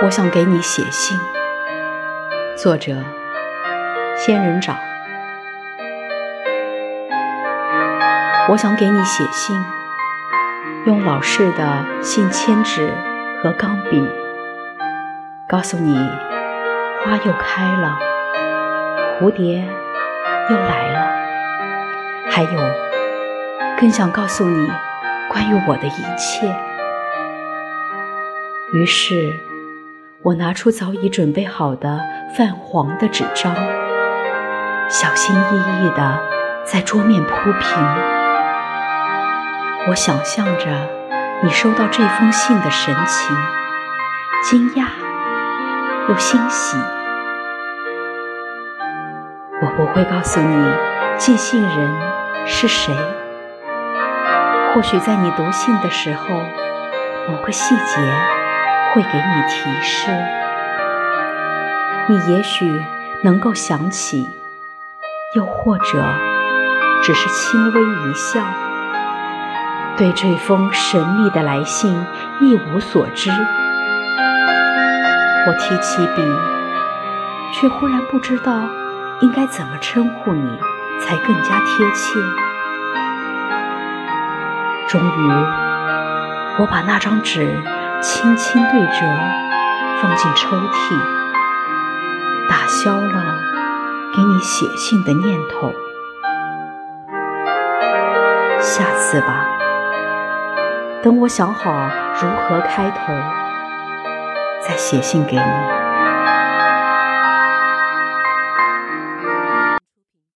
我想给你写信。作者：仙人掌。我想给你写信，用老式的信笺纸和钢笔，告诉你花又开了，蝴蝶又来了，还有，更想告诉你关于我的一切。于是。我拿出早已准备好的泛黄的纸张，小心翼翼地在桌面铺平。我想象着你收到这封信的神情，惊讶又欣喜。我不会告诉你寄信人是谁，或许在你读信的时候，某个细节。会给你提示，你也许能够想起，又或者只是轻微一笑，对这封神秘的来信一无所知。我提起笔，却忽然不知道应该怎么称呼你才更加贴切。终于，我把那张纸。轻轻对折，放进抽屉，打消了给你写信的念头。下次吧，等我想好如何开头，再写信给你。